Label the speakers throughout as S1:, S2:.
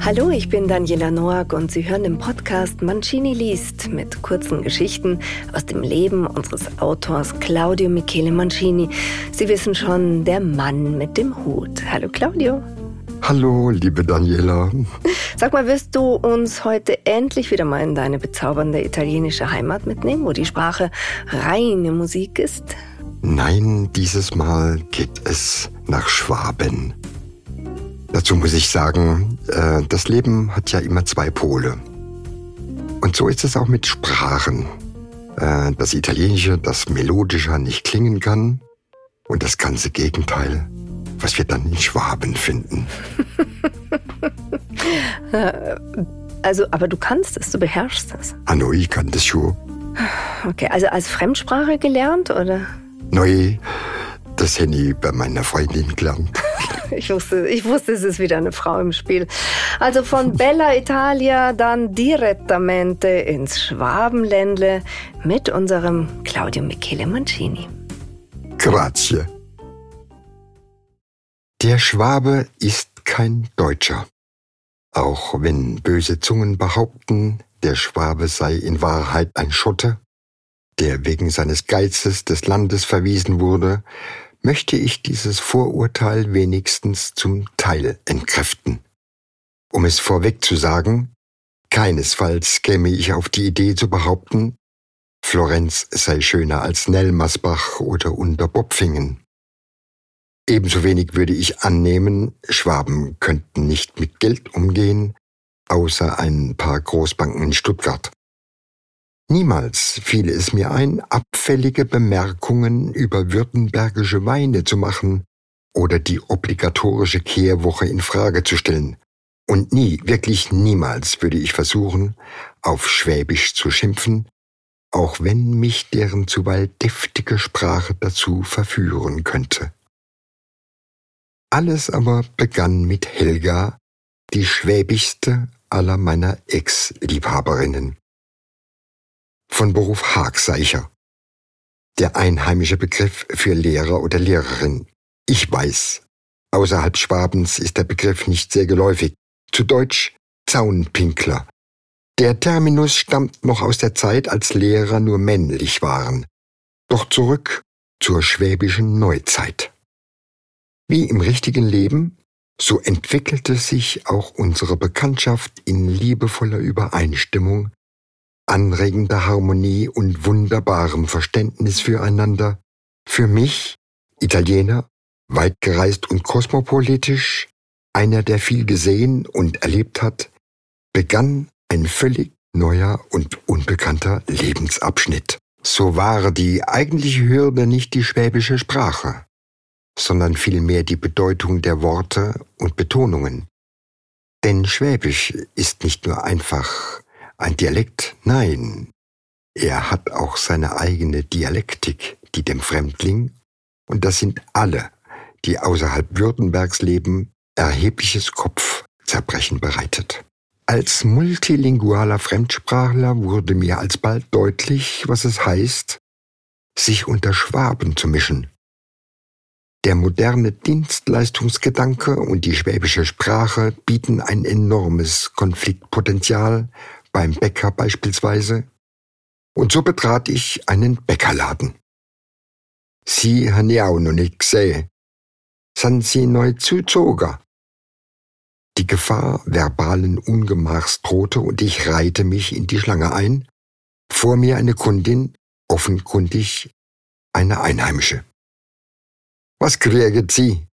S1: Hallo, ich bin Daniela Noack und Sie hören den Podcast Mancini liest mit kurzen Geschichten aus dem Leben unseres Autors Claudio Michele Mancini. Sie wissen schon, der Mann mit dem Hut. Hallo Claudio.
S2: Hallo, liebe Daniela.
S1: Sag mal, wirst du uns heute endlich wieder mal in deine bezaubernde italienische Heimat mitnehmen, wo die Sprache reine Musik ist?
S2: Nein, dieses Mal geht es nach Schwaben. Dazu muss ich sagen, äh, das Leben hat ja immer zwei Pole. Und so ist es auch mit Sprachen. Äh, das Italienische, das melodischer nicht klingen kann und das ganze Gegenteil, was wir dann in Schwaben finden.
S1: also, aber du kannst es, du beherrschst es.
S2: Ah, no, ich kann das schon.
S1: Okay, also als Fremdsprache gelernt, oder?
S2: Neu, das hätte ich bei meiner Freundin gelernt.
S1: Ich wusste, ich wusste, es ist wieder eine Frau im Spiel. Also von Bella Italia dann direttamente ins Schwabenländle mit unserem Claudio Michele Mancini.
S2: Grazie. Der Schwabe ist kein Deutscher. Auch wenn böse Zungen behaupten, der Schwabe sei in Wahrheit ein Schotte, der wegen seines Geizes des Landes verwiesen wurde, möchte ich dieses Vorurteil wenigstens zum Teil entkräften. Um es vorweg zu sagen, keinesfalls käme ich auf die Idee zu behaupten, Florenz sei schöner als Nelmersbach oder Unterbopfingen. Ebenso wenig würde ich annehmen, Schwaben könnten nicht mit Geld umgehen, außer ein paar Großbanken in Stuttgart. Niemals fiel es mir ein, abfällige Bemerkungen über württembergische Weine zu machen oder die obligatorische Kehrwoche in Frage zu stellen. Und nie, wirklich niemals würde ich versuchen, auf Schwäbisch zu schimpfen, auch wenn mich deren zuweilen deftige Sprache dazu verführen könnte. Alles aber begann mit Helga, die schwäbischste aller meiner Ex-Liebhaberinnen von Beruf Haagseicher. Der einheimische Begriff für Lehrer oder Lehrerin. Ich weiß, außerhalb Schwabens ist der Begriff nicht sehr geläufig. Zu Deutsch Zaunpinkler. Der Terminus stammt noch aus der Zeit, als Lehrer nur männlich waren. Doch zurück zur schwäbischen Neuzeit. Wie im richtigen Leben, so entwickelte sich auch unsere Bekanntschaft in liebevoller Übereinstimmung anregender Harmonie und wunderbarem Verständnis füreinander, für mich, Italiener, weit gereist und kosmopolitisch, einer, der viel gesehen und erlebt hat, begann ein völlig neuer und unbekannter Lebensabschnitt. So war die eigentliche Hürde nicht die schwäbische Sprache, sondern vielmehr die Bedeutung der Worte und Betonungen. Denn Schwäbisch ist nicht nur einfach ein Dialekt? Nein. Er hat auch seine eigene Dialektik, die dem Fremdling, und das sind alle, die außerhalb Württembergs leben, erhebliches Kopfzerbrechen bereitet. Als multilingualer Fremdsprachler wurde mir alsbald deutlich, was es heißt, sich unter Schwaben zu mischen. Der moderne Dienstleistungsgedanke und die schwäbische Sprache bieten ein enormes Konfliktpotenzial beim Bäcker beispielsweise, und so betrat ich einen Bäckerladen. Sie han ja auch noch nicht gesehen. Sind Sie neu zuzogen? Die Gefahr verbalen Ungemachs drohte und ich reihte mich in die Schlange ein, vor mir eine Kundin, offenkundig eine Einheimische. Was kriegt Sie?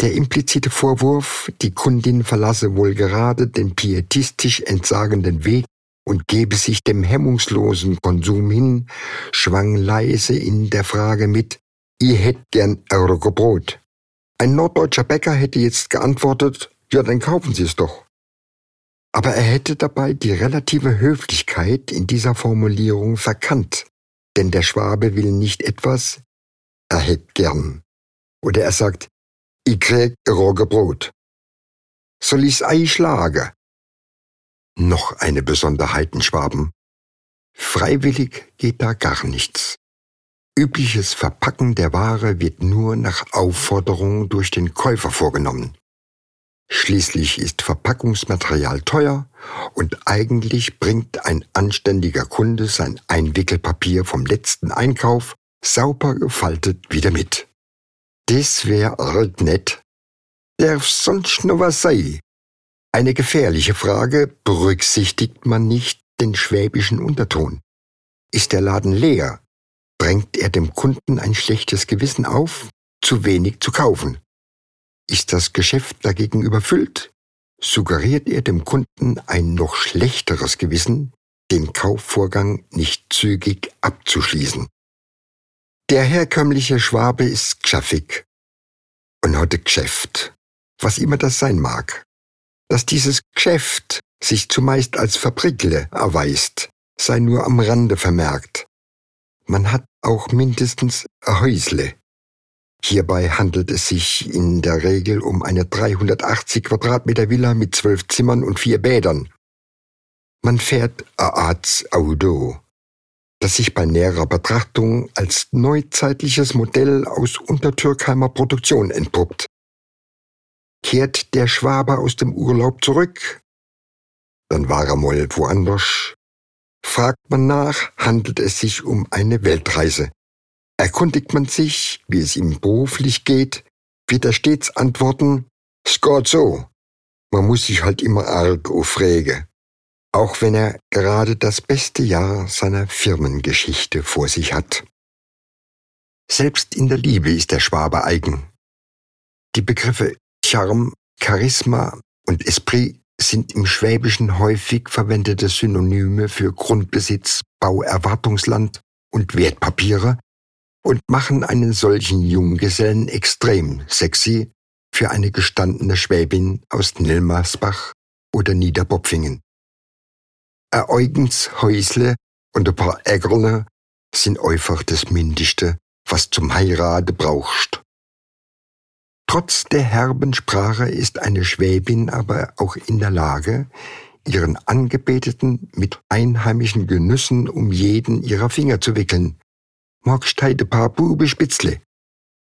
S2: Der implizite Vorwurf, die Kundin verlasse wohl gerade den pietistisch entsagenden Weg und gebe sich dem hemmungslosen Konsum hin, schwang leise in der Frage mit, ihr hätt gern eure Brot. Ein norddeutscher Bäcker hätte jetzt geantwortet, ja, dann kaufen Sie es doch. Aber er hätte dabei die relative Höflichkeit in dieser Formulierung verkannt, denn der Schwabe will nicht etwas, er hätt gern. Oder er sagt, ich krieg Roggebrot. Soll ich's Ei schlage? Noch eine Besonderheit in Schwaben. Freiwillig geht da gar nichts. übliches Verpacken der Ware wird nur nach Aufforderung durch den Käufer vorgenommen. Schließlich ist Verpackungsmaterial teuer und eigentlich bringt ein anständiger Kunde sein Einwickelpapier vom letzten Einkauf sauber gefaltet wieder mit. Das wär arg nett. Darf sonst noch was sei? Eine gefährliche Frage, berücksichtigt man nicht den schwäbischen Unterton. Ist der Laden leer, drängt er dem Kunden ein schlechtes Gewissen auf, zu wenig zu kaufen. Ist das Geschäft dagegen überfüllt, suggeriert er dem Kunden ein noch schlechteres Gewissen, den Kaufvorgang nicht zügig abzuschließen. Der herkömmliche Schwabe ist gschaffig und hat Geschäft, was immer das sein mag. Dass dieses Geschäft sich zumeist als Fabrikle erweist, sei nur am Rande vermerkt. Man hat auch mindestens ein Häusle. Hierbei handelt es sich in der Regel um eine 380 Quadratmeter Villa mit zwölf Zimmern und vier Bädern. Man fährt a Arts Auto, das sich bei näherer Betrachtung als neuzeitliches Modell aus Untertürkheimer Produktion entpuppt. Kehrt der Schwabe aus dem Urlaub zurück, dann war er mal woanders. Fragt man nach, handelt es sich um eine Weltreise. Erkundigt man sich, wie es ihm beruflich geht, wird er stets antworten, geht so. Man muss sich halt immer arg aufregen. Auch wenn er gerade das beste Jahr seiner Firmengeschichte vor sich hat. Selbst in der Liebe ist der Schwabe eigen. Die Begriffe Charme, Charisma und Esprit sind im Schwäbischen häufig verwendete Synonyme für Grundbesitz, Bauerwartungsland und Wertpapiere und machen einen solchen Junggesellen extrem sexy für eine gestandene Schwäbin aus Nilmersbach oder Niederbopfingen. Ein Eugens Häusle und ein paar Ägerle sind einfach das Mindeste, was zum Heirate brauchst. Trotz der herben Sprache ist eine Schwäbin aber auch in der Lage, ihren Angebeteten mit einheimischen Genüssen um jeden ihrer Finger zu wickeln. Magst heide paar Bube Spitzle?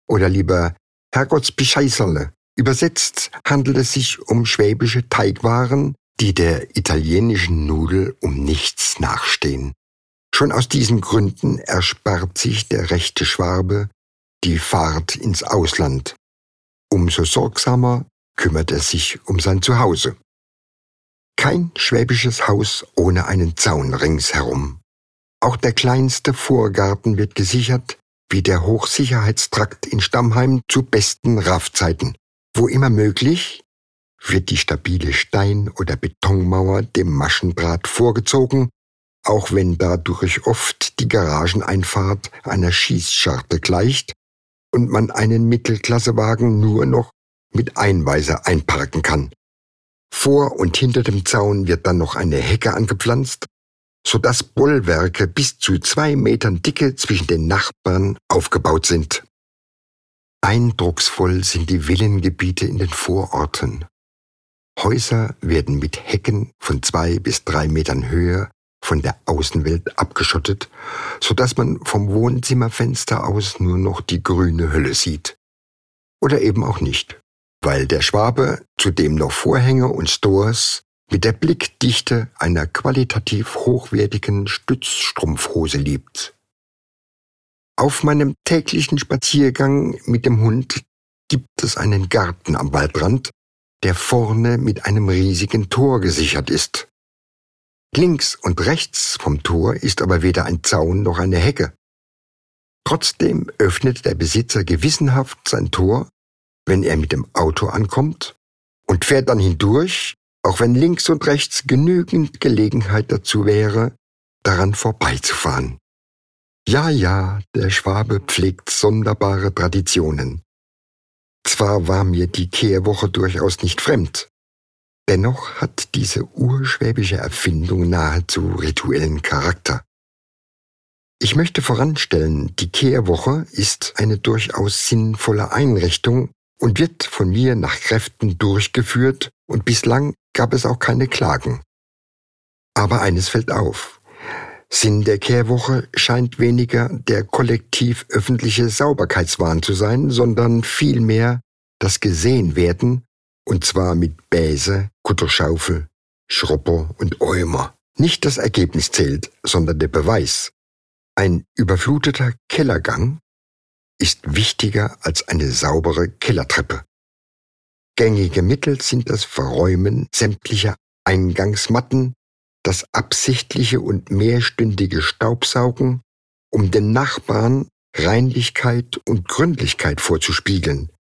S2: Oder lieber Herrgotts Bescheißerle. Übersetzt handelt es sich um schwäbische Teigwaren, die der italienischen Nudel um nichts nachstehen. Schon aus diesen Gründen erspart sich der rechte Schwabe die Fahrt ins Ausland Umso sorgsamer kümmert er sich um sein Zuhause. Kein schwäbisches Haus ohne einen Zaun ringsherum. Auch der kleinste Vorgarten wird gesichert, wie der Hochsicherheitstrakt in Stammheim zu besten Raffzeiten. Wo immer möglich, wird die stabile Stein- oder Betonmauer dem Maschendraht vorgezogen, auch wenn dadurch oft die Garageneinfahrt einer Schießscharte gleicht und man einen Mittelklassewagen nur noch mit Einweiser einparken kann. Vor und hinter dem Zaun wird dann noch eine Hecke angepflanzt, sodass Bollwerke bis zu zwei Metern Dicke zwischen den Nachbarn aufgebaut sind. Eindrucksvoll sind die Villengebiete in den Vororten. Häuser werden mit Hecken von zwei bis drei Metern Höhe von der Außenwelt abgeschottet, so dass man vom Wohnzimmerfenster aus nur noch die grüne Hölle sieht. Oder eben auch nicht, weil der Schwabe zudem noch Vorhänge und Stores mit der Blickdichte einer qualitativ hochwertigen Stützstrumpfhose liebt. Auf meinem täglichen Spaziergang mit dem Hund gibt es einen Garten am Waldrand, der vorne mit einem riesigen Tor gesichert ist. Links und rechts vom Tor ist aber weder ein Zaun noch eine Hecke. Trotzdem öffnet der Besitzer gewissenhaft sein Tor, wenn er mit dem Auto ankommt, und fährt dann hindurch, auch wenn links und rechts genügend Gelegenheit dazu wäre, daran vorbeizufahren. Ja, ja, der Schwabe pflegt sonderbare Traditionen. Zwar war mir die Kehrwoche durchaus nicht fremd, Dennoch hat diese urschwäbische Erfindung nahezu rituellen Charakter. Ich möchte voranstellen, die Kehrwoche ist eine durchaus sinnvolle Einrichtung und wird von mir nach Kräften durchgeführt und bislang gab es auch keine Klagen. Aber eines fällt auf. Sinn der Kehrwoche scheint weniger der kollektiv öffentliche Sauberkeitswahn zu sein, sondern vielmehr das Gesehenwerden, und zwar mit Bäse, Kutterschaufel, Schrupper und Äumer. Nicht das Ergebnis zählt, sondern der Beweis. Ein überfluteter Kellergang ist wichtiger als eine saubere Kellertreppe. Gängige Mittel sind das Verräumen sämtlicher Eingangsmatten, das absichtliche und mehrstündige Staubsaugen, um den Nachbarn Reinlichkeit und Gründlichkeit vorzuspiegeln,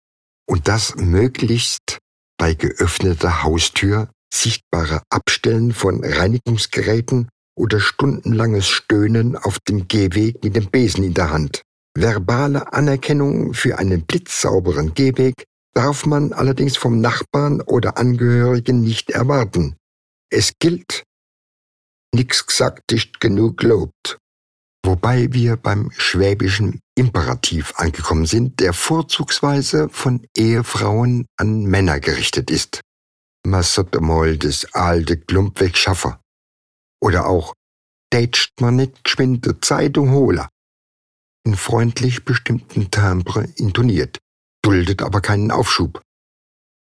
S2: und das möglichst bei geöffneter Haustür sichtbare Abstellen von Reinigungsgeräten oder stundenlanges Stöhnen auf dem Gehweg mit dem Besen in der Hand. Verbale Anerkennung für einen blitzsauberen Gehweg darf man allerdings vom Nachbarn oder Angehörigen nicht erwarten. Es gilt, nix gesagt ist genug gelobt. Wobei wir beim schwäbischen Imperativ angekommen sind, der vorzugsweise von Ehefrauen an Männer gerichtet ist. Man sollte mal das alte Klump wegschaffen. Oder auch, tätscht man nicht geschwind Zeitung holen. In freundlich bestimmten Timbre intoniert duldet aber keinen Aufschub.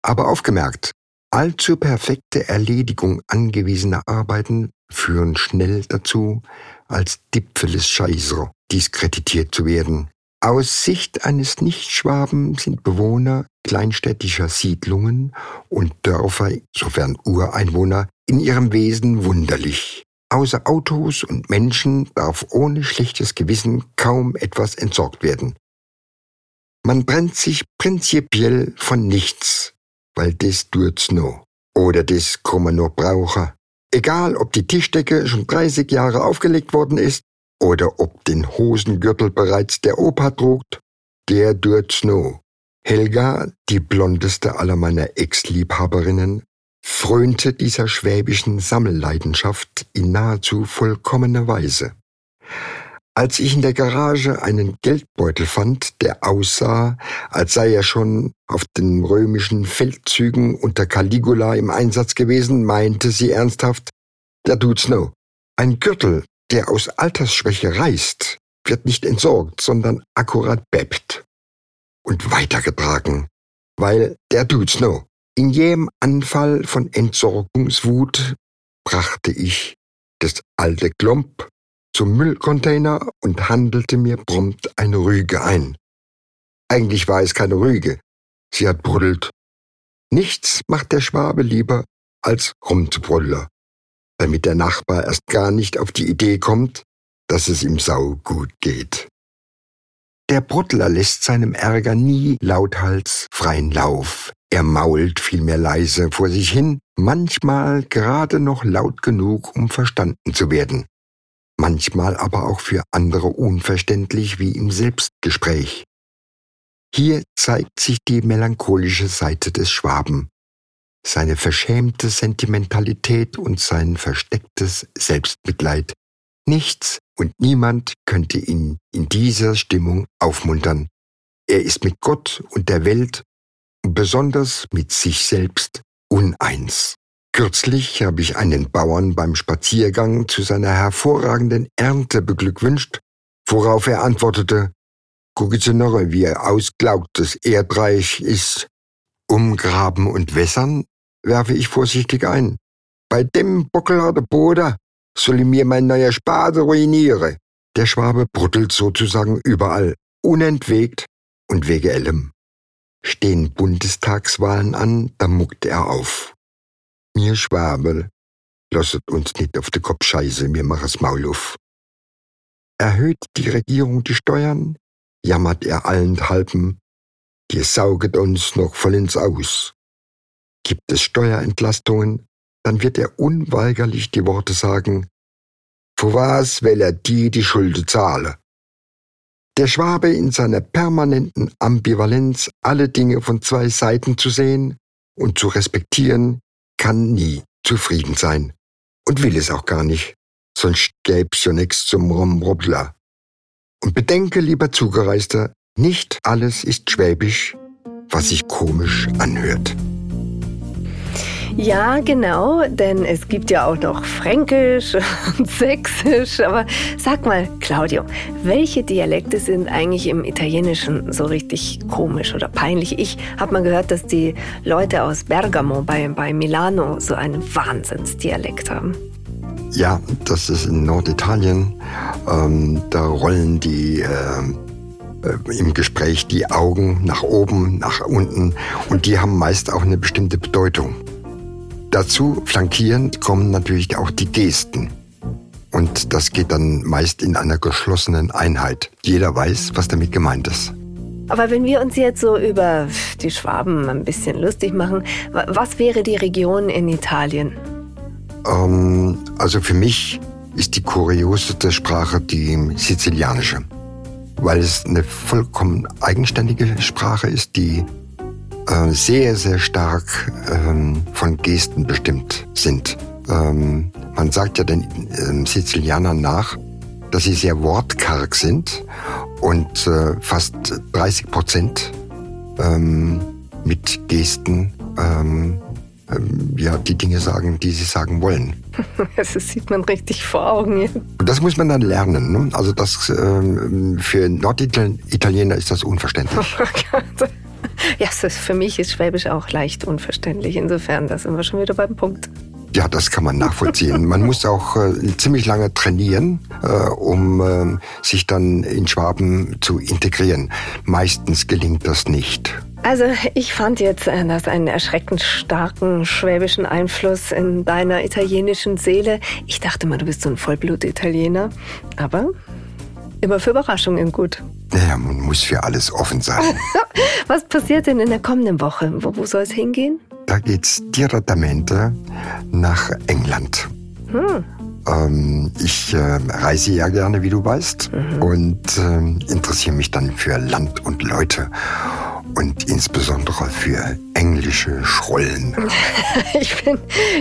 S2: Aber aufgemerkt, allzu perfekte Erledigung angewiesener Arbeiten führen schnell dazu, als Dipfeles Scheißer diskreditiert zu werden. Aus Sicht eines Nichtschwaben sind Bewohner kleinstädtischer Siedlungen und Dörfer, sofern Ureinwohner, in ihrem Wesen wunderlich. Außer Autos und Menschen darf ohne schlechtes Gewissen kaum etwas entsorgt werden. Man brennt sich prinzipiell von nichts, weil das tut's no. Oder das kann man nur brauchen. Egal, ob die Tischdecke schon 30 Jahre aufgelegt worden ist oder ob den Hosengürtel bereits der Opa trug, der tut's no. Helga, die blondeste aller meiner Ex-Liebhaberinnen, frönte dieser schwäbischen Sammelleidenschaft in nahezu vollkommener Weise. Als ich in der Garage einen Geldbeutel fand, der aussah, als sei er schon auf den römischen Feldzügen unter Caligula im Einsatz gewesen, meinte sie ernsthaft, der tut's no. Ein Gürtel, der aus Altersschwäche reißt, wird nicht entsorgt, sondern akkurat bebt und weitergetragen, weil der tut's no. In jedem Anfall von Entsorgungswut brachte ich das alte Klomp zum Müllcontainer und handelte mir prompt eine Rüge ein. Eigentlich war es keine Rüge. Sie hat bruddelt. Nichts macht der Schwabe lieber, als rumzubruddeln, damit der Nachbar erst gar nicht auf die Idee kommt, dass es ihm sau gut geht. Der Bruttler lässt seinem Ärger nie lauthals freien Lauf. Er mault vielmehr leise vor sich hin, manchmal gerade noch laut genug, um verstanden zu werden manchmal aber auch für andere unverständlich wie im Selbstgespräch. Hier zeigt sich die melancholische Seite des Schwaben, seine verschämte Sentimentalität und sein verstecktes Selbstmitleid. Nichts und niemand könnte ihn in dieser Stimmung aufmuntern. Er ist mit Gott und der Welt und besonders mit sich selbst uneins. Kürzlich habe ich einen Bauern beim Spaziergang zu seiner hervorragenden Ernte beglückwünscht, worauf er antwortete, gucken Sie noch, wie ausglaubt das Erdreich ist. Umgraben und wässern, werfe ich vorsichtig ein. Bei dem Bockel der Boden soll mir mein neuer Spade ruiniere. Der Schwabe bruttelt sozusagen überall, unentwegt und wege allem. Stehen Bundestagswahlen an, da muckt er auf. Mir Schwabel, lasset uns nicht auf den Kopf scheiße, mir machen's Maul auf. Erhöht die Regierung die Steuern, jammert er allenthalben, die sauget uns noch vollends aus. Gibt es Steuerentlastungen, dann wird er unweigerlich die Worte sagen, für was will er die die Schulde zahle? Der Schwabe in seiner permanenten Ambivalenz, alle Dinge von zwei Seiten zu sehen und zu respektieren, kann nie zufrieden sein und will es auch gar nicht, sonst gäb's ja nix zum Rumrubbler. Und bedenke, lieber Zugereister, nicht alles ist schwäbisch, was sich komisch anhört.
S1: Ja, genau, denn es gibt ja auch noch Fränkisch und Sächsisch. Aber sag mal, Claudio, welche Dialekte sind eigentlich im Italienischen so richtig komisch oder peinlich? Ich habe mal gehört, dass die Leute aus Bergamo bei, bei Milano so einen Wahnsinnsdialekt haben.
S2: Ja, das ist in Norditalien. Ähm, da rollen die äh, äh, im Gespräch die Augen nach oben, nach unten und die haben meist auch eine bestimmte Bedeutung. Dazu flankierend kommen natürlich auch die Gesten. Und das geht dann meist in einer geschlossenen Einheit. Jeder weiß, was damit gemeint ist.
S1: Aber wenn wir uns jetzt so über die Schwaben ein bisschen lustig machen, was wäre die Region in Italien?
S2: Ähm, also für mich ist die kurioseste Sprache die sizilianische weil es eine vollkommen eigenständige Sprache ist, die sehr, sehr stark ähm, von Gesten bestimmt sind. Ähm, man sagt ja den ähm, Sizilianern nach, dass sie sehr wortkarg sind und äh, fast 30 Prozent mit Gesten ja, die Dinge sagen, die sie sagen wollen.
S1: Das sieht man richtig vor Augen. Ja.
S2: Und das muss man dann lernen. Ne? Also das ähm, für Norditaliener ist das unverständlich.
S1: Oh ja, für mich ist Schwäbisch auch leicht unverständlich. Insofern, da sind wir schon wieder beim Punkt.
S2: Ja, das kann man nachvollziehen. Man muss auch äh, ziemlich lange trainieren, äh, um äh, sich dann in Schwaben zu integrieren. Meistens gelingt das nicht.
S1: Also ich fand jetzt, äh, dass einen erschreckend starken schwäbischen Einfluss in deiner italienischen Seele. Ich dachte mal, du bist so ein Vollblut-Italiener. Aber immer für Überraschungen gut.
S2: Naja, man muss für alles offen sein.
S1: Was passiert denn in der kommenden Woche? Wo, wo soll es hingehen?
S2: Da geht's direttamente nach England. Hm. Ähm, ich äh, reise ja gerne, wie du weißt, mhm. und äh, interessiere mich dann für Land und Leute und insbesondere für englische Schrollen.
S1: Ich bin,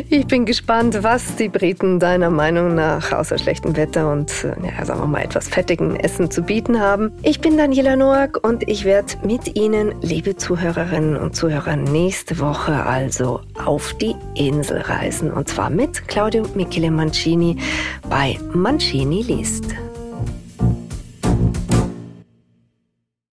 S1: ich bin gespannt, was die Briten deiner Meinung nach außer schlechtem Wetter und äh, ja, sagen wir mal etwas fettigen Essen zu bieten haben. Ich bin Daniela Noack und ich werde mit Ihnen, liebe Zuhörerinnen und Zuhörer, nächste Woche also auf die Insel reisen und zwar mit Claudio Michele Mancini bei Mancini liest.